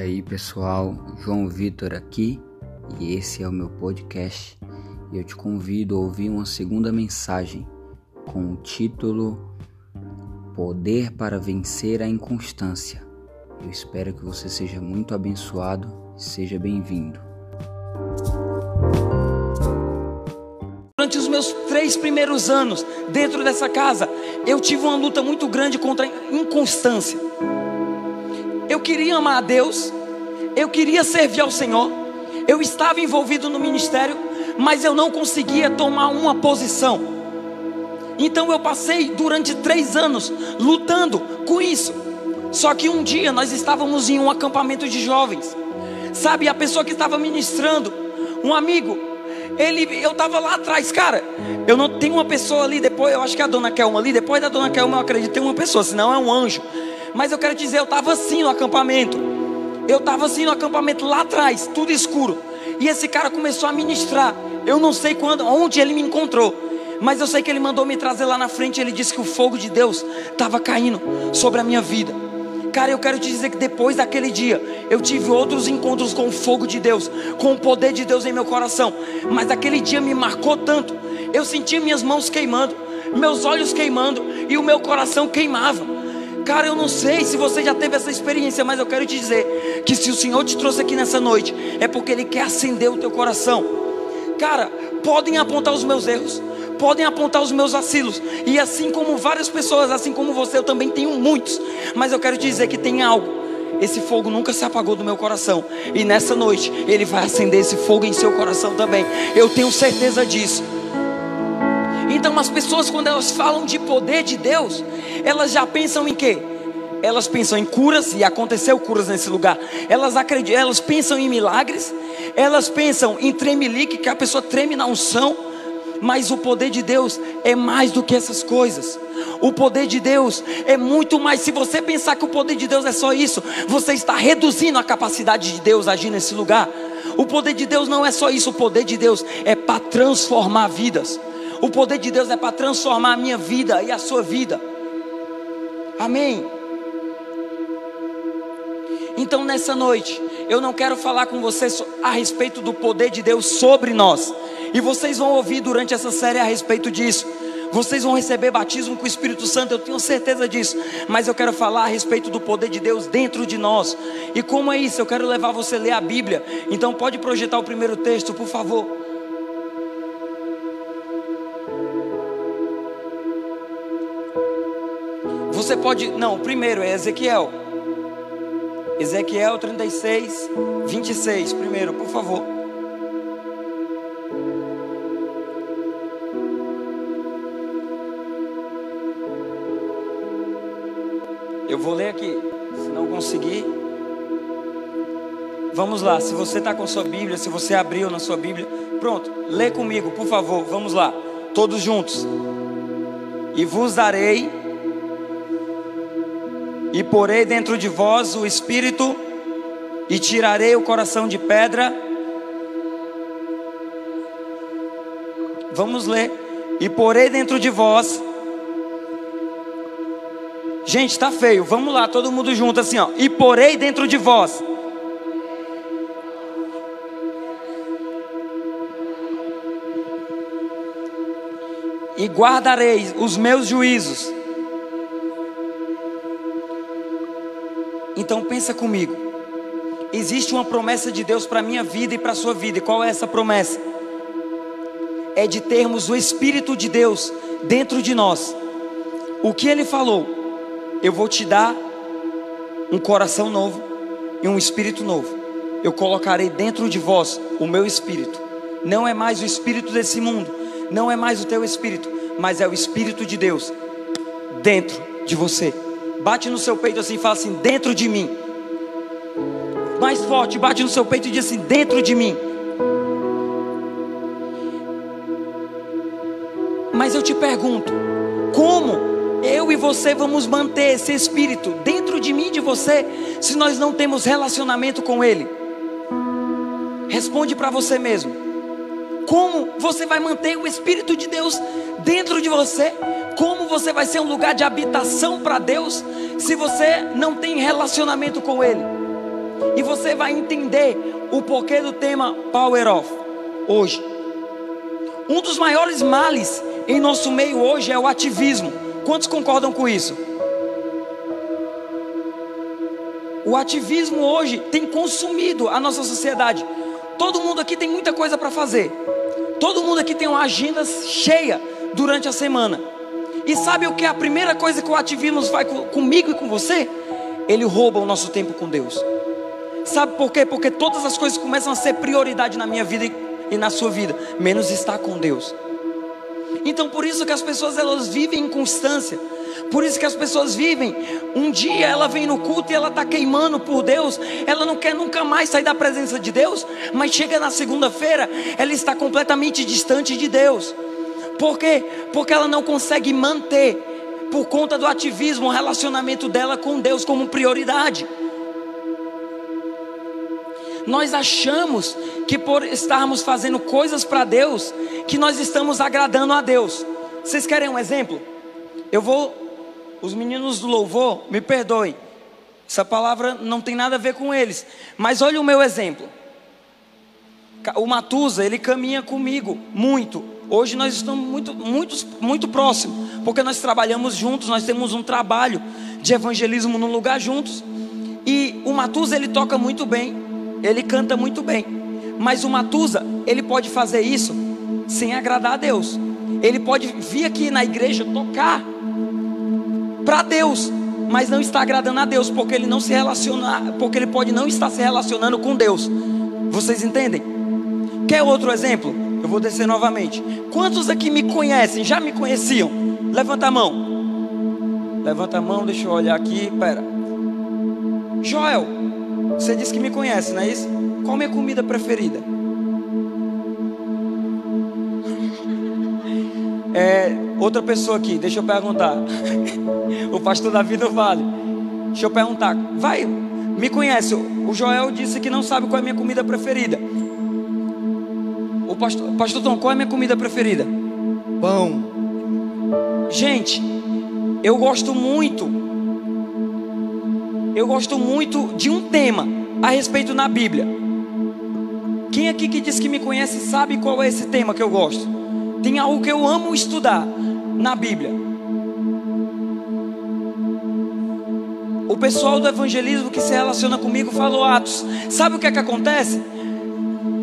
aí pessoal, João Vitor aqui e esse é o meu podcast e eu te convido a ouvir uma segunda mensagem com o título Poder para Vencer a Inconstância. Eu espero que você seja muito abençoado e seja bem-vindo. Durante os meus três primeiros anos dentro dessa casa, eu tive uma luta muito grande contra a inconstância. Eu queria amar a Deus, eu queria servir ao Senhor, eu estava envolvido no ministério, mas eu não conseguia tomar uma posição. Então eu passei durante três anos lutando com isso. Só que um dia nós estávamos em um acampamento de jovens, sabe? A pessoa que estava ministrando, um amigo, ele, eu estava lá atrás, cara. Eu não tenho uma pessoa ali depois, eu acho que é a dona Kelma ali, depois da dona Kelma eu acredito tem uma pessoa, senão é um anjo. Mas eu quero dizer, eu estava assim no acampamento. Eu estava assim no acampamento lá atrás, tudo escuro. E esse cara começou a ministrar. Eu não sei quando, onde ele me encontrou. Mas eu sei que ele mandou me trazer lá na frente. Ele disse que o fogo de Deus estava caindo sobre a minha vida. Cara, eu quero te dizer que depois daquele dia, eu tive outros encontros com o fogo de Deus, com o poder de Deus em meu coração. Mas aquele dia me marcou tanto. Eu senti minhas mãos queimando, meus olhos queimando e o meu coração queimava. Cara, eu não sei se você já teve essa experiência, mas eu quero te dizer que se o Senhor te trouxe aqui nessa noite, é porque Ele quer acender o teu coração. Cara, podem apontar os meus erros, podem apontar os meus vacilos, e assim como várias pessoas, assim como você, eu também tenho muitos, mas eu quero te dizer que tem algo. Esse fogo nunca se apagou do meu coração, e nessa noite Ele vai acender esse fogo em seu coração também. Eu tenho certeza disso. Então as pessoas quando elas falam de poder de Deus, elas já pensam em quê? Elas pensam em curas e aconteceu curas nesse lugar. Elas acreditam, elas pensam em milagres, elas pensam em tremelique, que a pessoa treme na unção, mas o poder de Deus é mais do que essas coisas. O poder de Deus é muito mais. Se você pensar que o poder de Deus é só isso, você está reduzindo a capacidade de Deus agir nesse lugar. O poder de Deus não é só isso, o poder de Deus é para transformar vidas. O poder de Deus é para transformar a minha vida e a sua vida. Amém. Então nessa noite, eu não quero falar com vocês a respeito do poder de Deus sobre nós. E vocês vão ouvir durante essa série a respeito disso. Vocês vão receber batismo com o Espírito Santo, eu tenho certeza disso. Mas eu quero falar a respeito do poder de Deus dentro de nós. E como é isso? Eu quero levar você a ler a Bíblia. Então pode projetar o primeiro texto, por favor. Você pode. Não, primeiro é Ezequiel. Ezequiel 36, 26. Primeiro, por favor. Eu vou ler aqui. Se não conseguir. Vamos lá. Se você está com sua Bíblia, se você abriu na sua Bíblia. Pronto. Lê comigo, por favor. Vamos lá. Todos juntos. E vos darei e porei dentro de vós o espírito, e tirarei o coração de pedra. Vamos ler. E porei dentro de vós. Gente, está feio. Vamos lá, todo mundo junto assim, ó. E porei dentro de vós. E guardareis os meus juízos Então pensa comigo. Existe uma promessa de Deus para minha vida e para a sua vida. E qual é essa promessa? É de termos o Espírito de Deus dentro de nós. O que ele falou? Eu vou te dar um coração novo e um espírito novo. Eu colocarei dentro de vós o meu espírito. Não é mais o espírito desse mundo, não é mais o teu espírito, mas é o espírito de Deus dentro de você. Bate no seu peito assim e fala assim: dentro de mim. Mais forte, bate no seu peito e diz assim: dentro de mim. Mas eu te pergunto: como eu e você vamos manter esse espírito dentro de mim e de você se nós não temos relacionamento com ele? Responde para você mesmo. Como você vai manter o espírito de Deus dentro de você você vai ser um lugar de habitação para Deus se você não tem relacionamento com Ele? E você vai entender o porquê do tema Power Off hoje. Um dos maiores males em nosso meio hoje é o ativismo. Quantos concordam com isso? O ativismo hoje tem consumido a nossa sociedade. Todo mundo aqui tem muita coisa para fazer. Todo mundo aqui tem uma agenda cheia durante a semana. E sabe o que é a primeira coisa que o ativismo faz comigo e com você? Ele rouba o nosso tempo com Deus. Sabe por quê? Porque todas as coisas começam a ser prioridade na minha vida e na sua vida, menos estar com Deus. Então por isso que as pessoas elas vivem em constância. Por isso que as pessoas vivem. Um dia ela vem no culto e ela está queimando por Deus. Ela não quer nunca mais sair da presença de Deus. Mas chega na segunda-feira, ela está completamente distante de Deus. Por quê? Porque ela não consegue manter, por conta do ativismo, o relacionamento dela com Deus como prioridade. Nós achamos que por estarmos fazendo coisas para Deus, que nós estamos agradando a Deus. Vocês querem um exemplo? Eu vou, os meninos do louvor, me perdoem. Essa palavra não tem nada a ver com eles. Mas olha o meu exemplo. O Matusa, ele caminha comigo muito. Hoje nós estamos muito, muito, muito próximos, porque nós trabalhamos juntos, nós temos um trabalho de evangelismo no lugar juntos. E o Matusa, ele toca muito bem, ele canta muito bem. Mas o Matusa, ele pode fazer isso sem agradar a Deus. Ele pode vir aqui na igreja tocar para Deus, mas não está agradando a Deus, porque ele não se relaciona, porque ele pode não estar se relacionando com Deus. Vocês entendem? Quer outro exemplo? Eu vou descer novamente. Quantos aqui me conhecem? Já me conheciam? Levanta a mão. Levanta a mão, deixa eu olhar aqui. Pera. Joel, você disse que me conhece, não é isso? Qual a minha comida preferida? É, outra pessoa aqui, deixa eu perguntar. o pastor Davi do Vale. Deixa eu perguntar. Vai, me conhece. O Joel disse que não sabe qual é a minha comida preferida. Pastor, pastor Tom, qual é a minha comida preferida? Pão. Gente, eu gosto muito. Eu gosto muito de um tema a respeito na Bíblia. Quem aqui que diz que me conhece sabe qual é esse tema que eu gosto? Tem algo que eu amo estudar na Bíblia. O pessoal do evangelismo que se relaciona comigo falou Atos. Sabe o que é que acontece?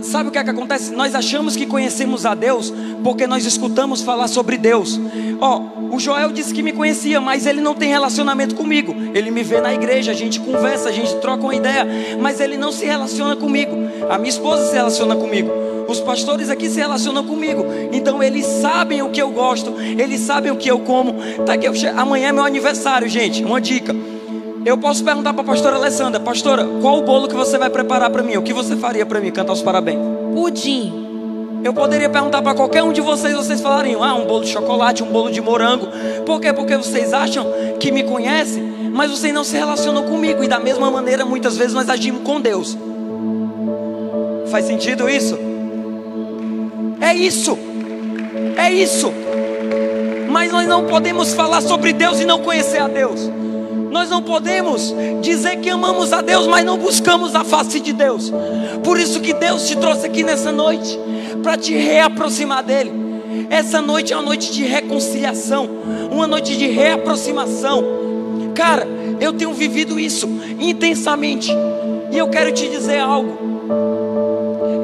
Sabe o que é que acontece? Nós achamos que conhecemos a Deus porque nós escutamos falar sobre Deus. Ó, oh, o Joel disse que me conhecia, mas ele não tem relacionamento comigo. Ele me vê na igreja, a gente conversa, a gente troca uma ideia, mas ele não se relaciona comigo. A minha esposa se relaciona comigo. Os pastores aqui se relacionam comigo, então eles sabem o que eu gosto, eles sabem o que eu como. Tá aqui, amanhã é meu aniversário, gente. Uma dica. Eu posso perguntar para a pastora Alessandra, pastora, qual o bolo que você vai preparar para mim? O que você faria para mim cantar os parabéns? Pudim. Eu poderia perguntar para qualquer um de vocês, vocês falariam: ah, um bolo de chocolate, um bolo de morango. Por quê? Porque vocês acham que me conhecem, mas vocês não se relacionam comigo. E da mesma maneira, muitas vezes nós agimos com Deus. Faz sentido isso? É isso. É isso. Mas nós não podemos falar sobre Deus e não conhecer a Deus. Nós não podemos dizer que amamos a Deus, mas não buscamos a face de Deus. Por isso que Deus te trouxe aqui nessa noite para te reaproximar dele. Essa noite é uma noite de reconciliação, uma noite de reaproximação. Cara, eu tenho vivido isso intensamente. E eu quero te dizer algo.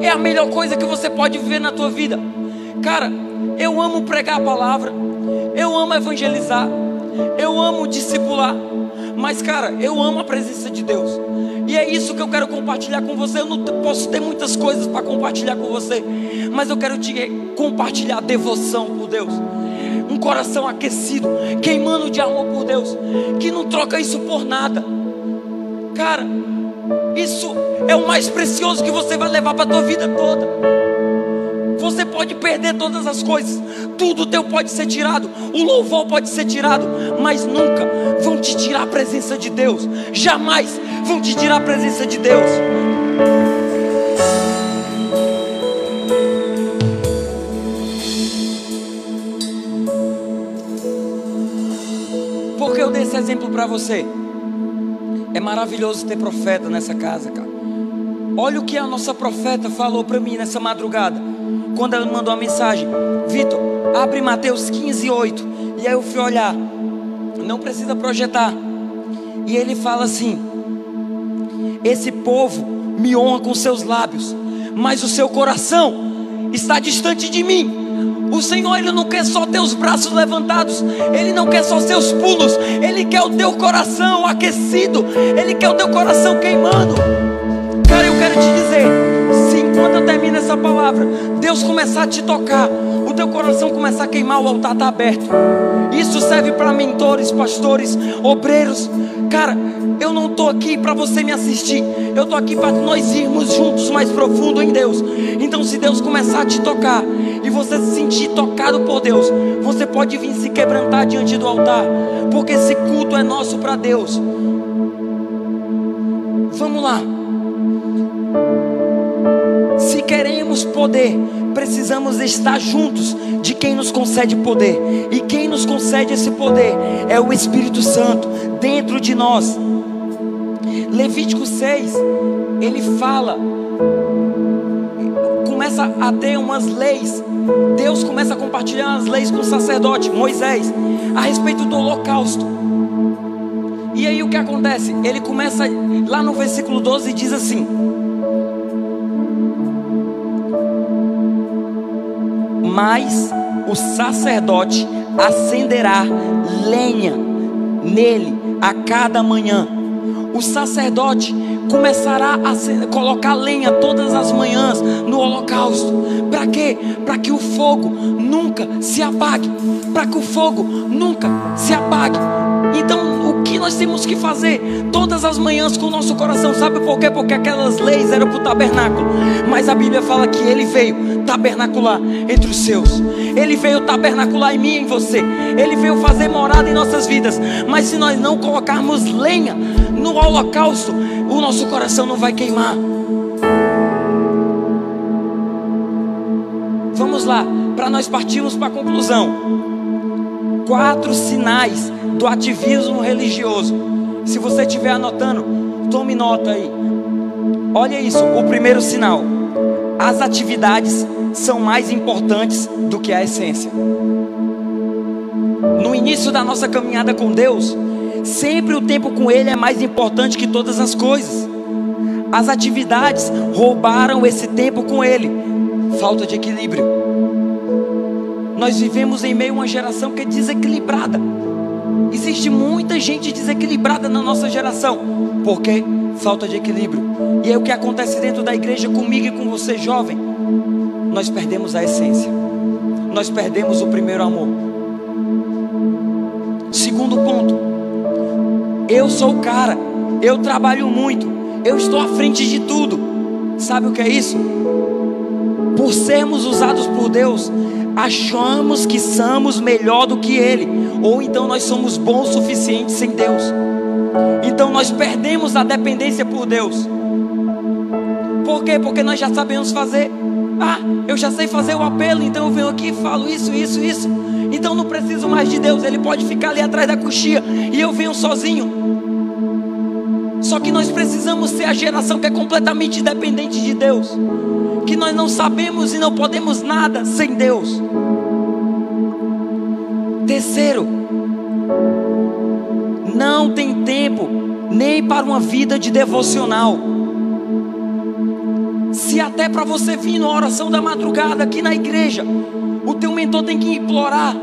É a melhor coisa que você pode viver na tua vida. Cara, eu amo pregar a palavra. Eu amo evangelizar. Eu amo discipular. Mas, cara, eu amo a presença de Deus. E é isso que eu quero compartilhar com você. Eu não posso ter muitas coisas para compartilhar com você, mas eu quero te compartilhar devoção por Deus. Um coração aquecido, queimando de amor por Deus, que não troca isso por nada. Cara, isso é o mais precioso que você vai levar para a tua vida toda. Você pode perder todas as coisas, tudo teu pode ser tirado, o louvor pode ser tirado, mas nunca vão te tirar a presença de Deus. Jamais vão te tirar a presença de Deus. Por que eu dei esse exemplo para você? É maravilhoso ter profeta nessa casa, cara. Olha o que a nossa profeta falou para mim nessa madrugada. Quando ela mandou a mensagem: Vitor, abre Mateus 15, 8. E aí eu fui olhar. Não precisa projetar. E ele fala assim: Esse povo me honra com seus lábios, mas o seu coração está distante de mim. O Senhor, Ele não quer só teus braços levantados, Ele não quer só seus pulos, Ele quer o teu coração aquecido, Ele quer o teu coração queimando. Cara, eu quero te dizer, enquanto eu termino essa palavra, Deus começar a te tocar, o teu coração começar a queimar, o altar está aberto. Isso serve para mentores, pastores, obreiros. Cara, eu não estou aqui para você me assistir. Eu estou aqui para nós irmos juntos mais profundo em Deus. Então, se Deus começar a te tocar e você se sentir tocado por Deus, você pode vir se quebrantar diante do altar, porque esse culto é nosso para Deus. Vamos lá. Queremos poder, precisamos estar juntos de quem nos concede poder. E quem nos concede esse poder é o Espírito Santo dentro de nós. Levítico 6, ele fala, começa a ter umas leis. Deus começa a compartilhar as leis com o sacerdote Moisés a respeito do holocausto. E aí o que acontece? Ele começa lá no versículo 12 e diz assim: Mas o sacerdote acenderá lenha nele a cada manhã. O sacerdote começará a colocar lenha todas as manhãs no holocausto. Para quê? Para que o fogo nunca se apague. Para que o fogo nunca se apague. Então, nós temos que fazer todas as manhãs com o nosso coração? Sabe por quê? Porque aquelas leis eram para o tabernáculo. Mas a Bíblia fala que ele veio tabernacular entre os seus. Ele veio tabernacular em mim e em você. Ele veio fazer morada em nossas vidas. Mas se nós não colocarmos lenha no holocausto, o nosso coração não vai queimar. Vamos lá, para nós partirmos para a conclusão. Quatro sinais do ativismo religioso. Se você estiver anotando, tome nota aí. Olha isso, o primeiro sinal. As atividades são mais importantes do que a essência. No início da nossa caminhada com Deus, sempre o tempo com Ele é mais importante que todas as coisas. As atividades roubaram esse tempo com Ele. Falta de equilíbrio. Nós vivemos em meio a uma geração que é desequilibrada. Existe muita gente desequilibrada na nossa geração. Por quê? Falta de equilíbrio. E é o que acontece dentro da igreja comigo e com você, jovem. Nós perdemos a essência. Nós perdemos o primeiro amor. Segundo ponto. Eu sou o cara. Eu trabalho muito. Eu estou à frente de tudo. Sabe o que é isso? Por sermos usados por Deus, achamos que somos melhor do que Ele, ou então nós somos bons o suficiente sem Deus. Então nós perdemos a dependência por Deus. Por quê? Porque nós já sabemos fazer. Ah, eu já sei fazer o apelo, então eu venho aqui e falo isso, isso, isso. Então não preciso mais de Deus, Ele pode ficar ali atrás da coxia e eu venho sozinho. Só que nós precisamos ser a geração que é completamente dependente de Deus que nós não sabemos e não podemos nada sem Deus. Terceiro, não tem tempo nem para uma vida de devocional. Se até para você vir na oração da madrugada aqui na igreja, o teu mentor tem que implorar.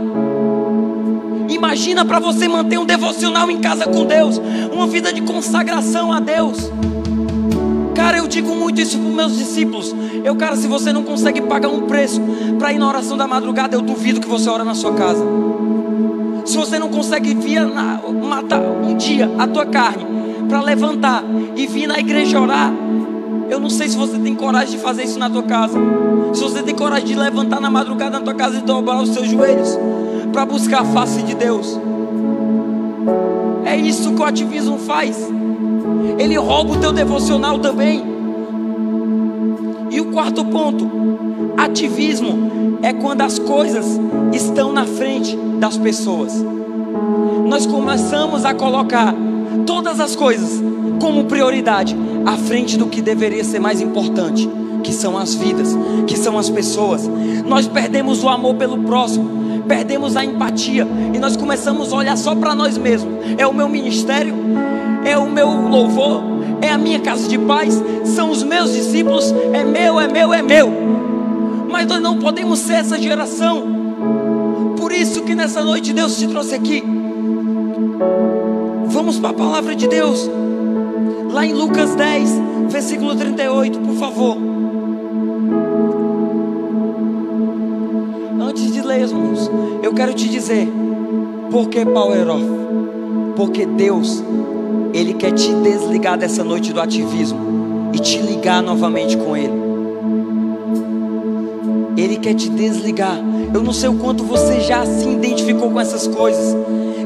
Imagina para você manter um devocional em casa com Deus, uma vida de consagração a Deus. Cara, eu digo muito isso para os meus discípulos. Eu, cara, se você não consegue pagar um preço para ir na oração da madrugada, eu duvido que você ora na sua casa. Se você não consegue vir na, matar um dia a tua carne para levantar e vir na igreja orar, eu não sei se você tem coragem de fazer isso na tua casa. Se você tem coragem de levantar na madrugada na tua casa e dobrar os seus joelhos para buscar a face de Deus. É isso que o ativismo faz ele rouba o teu devocional também. E o quarto ponto, ativismo é quando as coisas estão na frente das pessoas. Nós começamos a colocar todas as coisas como prioridade à frente do que deveria ser mais importante, que são as vidas, que são as pessoas. Nós perdemos o amor pelo próximo, perdemos a empatia e nós começamos a olhar só para nós mesmos. É o meu ministério, é o meu louvor, é a minha casa de paz, são os meus discípulos, é meu, é meu, é meu. Mas nós não podemos ser essa geração. Por isso que nessa noite Deus te trouxe aqui. Vamos para a palavra de Deus. Lá em Lucas 10, versículo 38, por favor. Antes de ler, irmãos, eu quero te dizer, por que Power Off? Porque Deus, Ele quer te desligar dessa noite do ativismo e te ligar novamente com Ele. Quer te desligar. Eu não sei o quanto você já se identificou com essas coisas.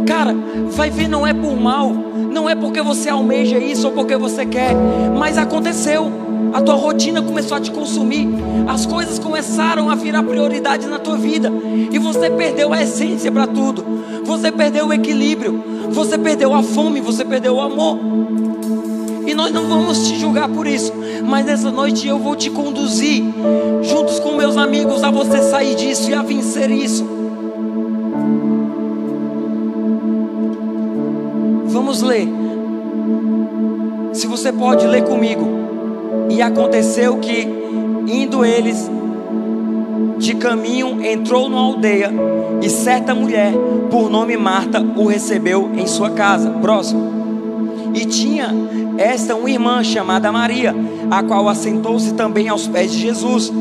Cara, vai ver, não é por mal, não é porque você almeja isso ou porque você quer, mas aconteceu. A tua rotina começou a te consumir, as coisas começaram a virar prioridade na tua vida, e você perdeu a essência para tudo. Você perdeu o equilíbrio, você perdeu a fome, você perdeu o amor. E nós não vamos te julgar por isso, mas nessa noite eu vou te conduzir, juntos com meus amigos, a você sair disso e a vencer isso. Vamos ler. Se você pode ler comigo. E aconteceu que, indo eles de caminho, entrou numa aldeia e certa mulher, por nome Marta, o recebeu em sua casa. Próximo. E tinha esta uma irmã chamada Maria, a qual assentou-se também aos pés de Jesus,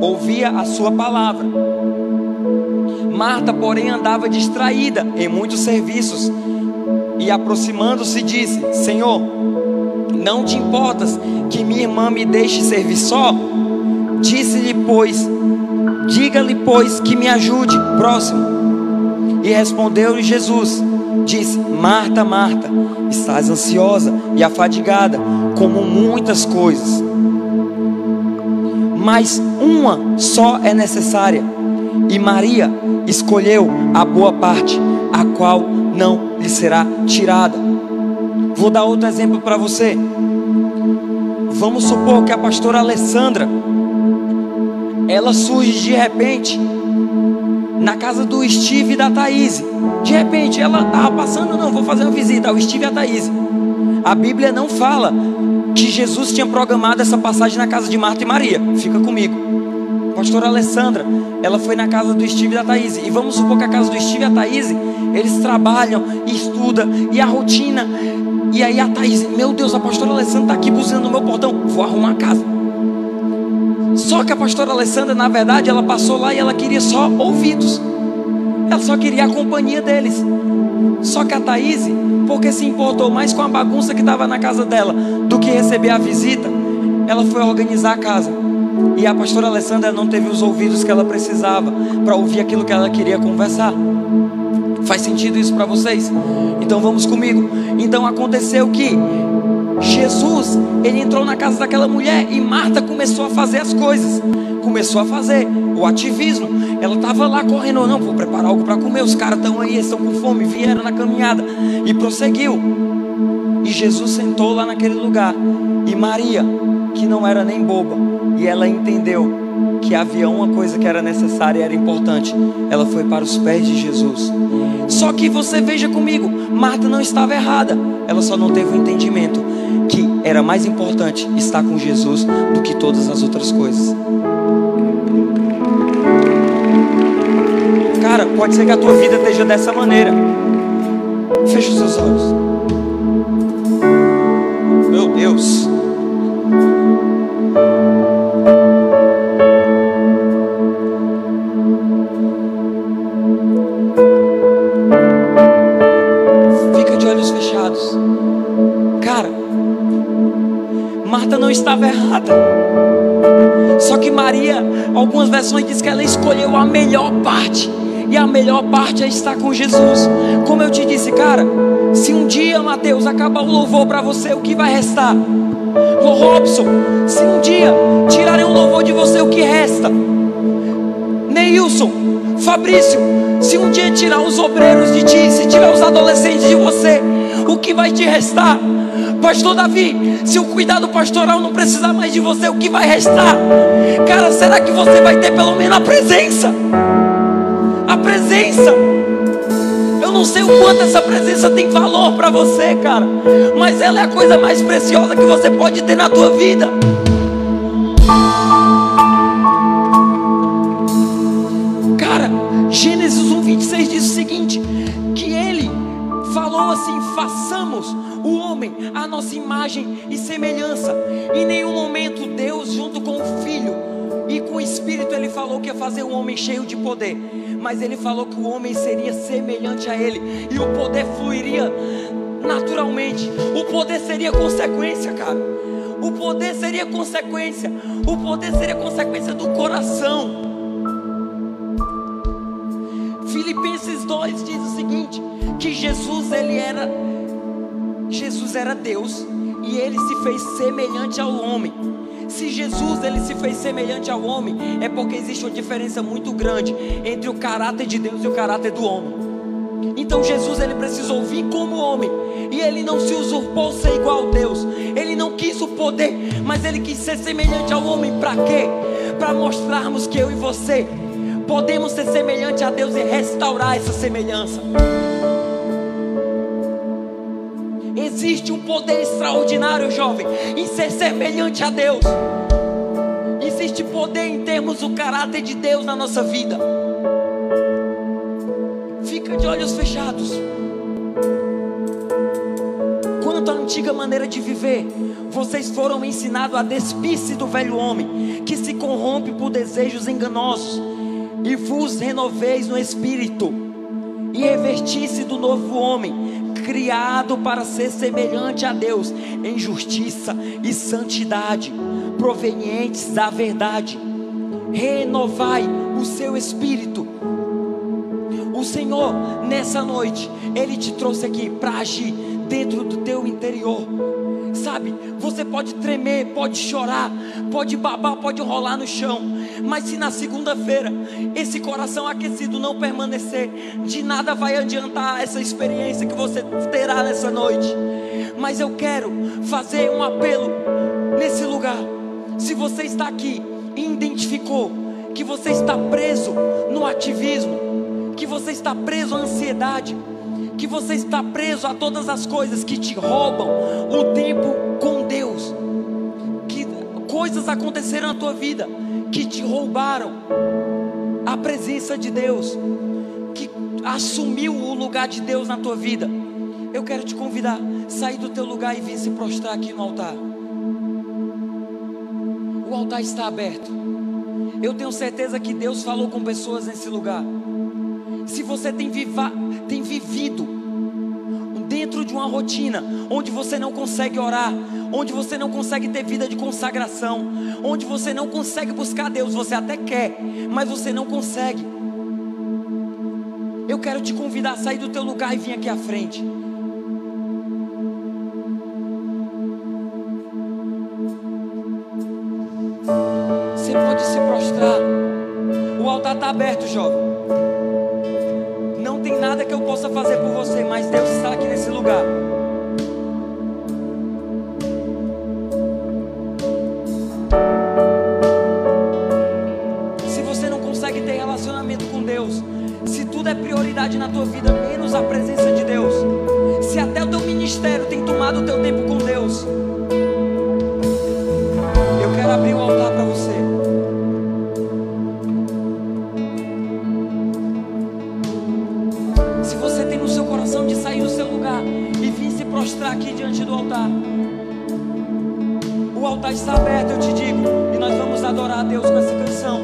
ouvia a sua palavra. Marta, porém, andava distraída em muitos serviços e aproximando-se disse: Senhor, não te importas que minha irmã me deixe servir só? Disse-lhe, pois, diga-lhe, pois, que me ajude. Próximo. E respondeu-lhe Jesus: Disse: Marta, Marta, estás ansiosa e afadigada, como muitas coisas, mas uma só é necessária. E Maria escolheu a boa parte, a qual não lhe será tirada. Vou dar outro exemplo para você. Vamos supor que a pastora Alessandra ela surge de repente na casa do Steve e da Thaís. De repente ela estava passando, não, vou fazer uma visita ao Steve e a Thaís. A Bíblia não fala que Jesus tinha programado essa passagem na casa de Marta e Maria. Fica comigo. Pastora Alessandra, ela foi na casa do Steve e da Thaís. E vamos supor que a casa do Steve e a Thaís, eles trabalham estudam, e a rotina. E aí a Thaís, meu Deus, a pastora Alessandra está aqui buzinando no meu portão. Vou arrumar a casa. Só que a pastora Alessandra, na verdade, ela passou lá e ela queria só ouvidos. Ela só queria a companhia deles. Só que a Thaís, porque se importou mais com a bagunça que estava na casa dela do que receber a visita, ela foi organizar a casa. E a pastora Alessandra não teve os ouvidos que ela precisava para ouvir aquilo que ela queria conversar. Faz sentido isso para vocês? Então vamos comigo. Então aconteceu que Jesus, ele entrou na casa daquela mulher e Marta começou a fazer as coisas. Começou a fazer o ativismo. Ela estava lá correndo, não, vou preparar algo para comer. Os caras estão aí, estão com fome, vieram na caminhada e prosseguiu. E Jesus sentou lá naquele lugar. E Maria, que não era nem boba, e ela entendeu que havia uma coisa que era necessária e era importante. Ela foi para os pés de Jesus. Só que você veja comigo, Marta não estava errada. Ela só não teve o entendimento que era mais importante estar com Jesus do que todas as outras coisas. Cara, pode ser que a tua vida esteja dessa maneira. Fecha os seus olhos. Meu Deus. Melhor parte. E a melhor parte é estar com Jesus. Como eu te disse, cara, se um dia, Mateus, acabar o louvor para você, o que vai restar? Robson, se um dia tirarem o louvor de você, o que resta? Neilson, Fabrício, se um dia tirar os obreiros de ti, se tirar os adolescentes de você, o que vai te restar? Pastor Davi, se o cuidado pastoral não precisar mais de você, o que vai restar? Cara, será que você vai ter pelo menos a presença? A presença. Eu não sei o quanto essa presença tem valor para você, cara, mas ela é a coisa mais preciosa que você pode ter na tua vida. Falou assim: façamos o homem a nossa imagem e semelhança. Em nenhum momento Deus, junto com o Filho e com o Espírito, ele falou que ia fazer um homem cheio de poder, mas ele falou que o homem seria semelhante a ele e o poder fluiria naturalmente. O poder seria consequência, cara. O poder seria consequência. O poder seria consequência do coração. Filipenses 2 diz o seguinte: que Jesus ele era Jesus era Deus e ele se fez semelhante ao homem. Se Jesus ele se fez semelhante ao homem, é porque existe uma diferença muito grande entre o caráter de Deus e o caráter do homem. Então Jesus ele precisou vir como homem e ele não se usurpou ser igual a Deus. Ele não quis o poder, mas ele quis ser semelhante ao homem. Para quê? Para mostrarmos que eu e você podemos ser semelhante a Deus e restaurar essa semelhança. Existe um poder extraordinário, jovem, em ser semelhante a Deus. Existe poder em termos do caráter de Deus na nossa vida. Fica de olhos fechados. Quanto à antiga maneira de viver, vocês foram ensinados a despir-se do velho homem, que se corrompe por desejos enganosos, e vos renoveis no espírito, e revestir-se do novo homem, criado para ser semelhante a Deus em justiça e santidade, provenientes da verdade. Renovai o seu espírito. O Senhor, nessa noite, Ele te trouxe aqui para agir dentro do teu interior. Sabe, você pode tremer, pode chorar, pode babar, pode rolar no chão, mas se na segunda-feira esse coração aquecido não permanecer, de nada vai adiantar essa experiência que você terá nessa noite. Mas eu quero fazer um apelo nesse lugar. Se você está aqui e identificou que você está preso no ativismo, que você está preso à ansiedade, que você está preso a todas as coisas que te roubam o tempo com Deus, coisas aconteceram na tua vida que te roubaram a presença de Deus, que assumiu o lugar de Deus na tua vida. Eu quero te convidar, sair do teu lugar e vir se prostrar aqui no altar. O altar está aberto. Eu tenho certeza que Deus falou com pessoas nesse lugar. Se você tem, viva, tem vivido dentro de uma rotina onde você não consegue orar, onde você não consegue ter vida de consagração, onde você não consegue buscar Deus, você até quer, mas você não consegue. Eu quero te convidar a sair do teu lugar e vir aqui à frente. Você pode se prostrar. O altar está aberto, jovem. Não tem nada que eu possa fazer por você, mas Deus está aqui nesse lugar. Prioridade na tua vida, menos a presença de Deus, se até o teu ministério tem tomado o teu tempo com Deus, eu quero abrir o altar para você. Se você tem no seu coração de sair do seu lugar e vir se prostrar aqui diante do altar, o altar está aberto, eu te digo, e nós vamos adorar a Deus com essa canção.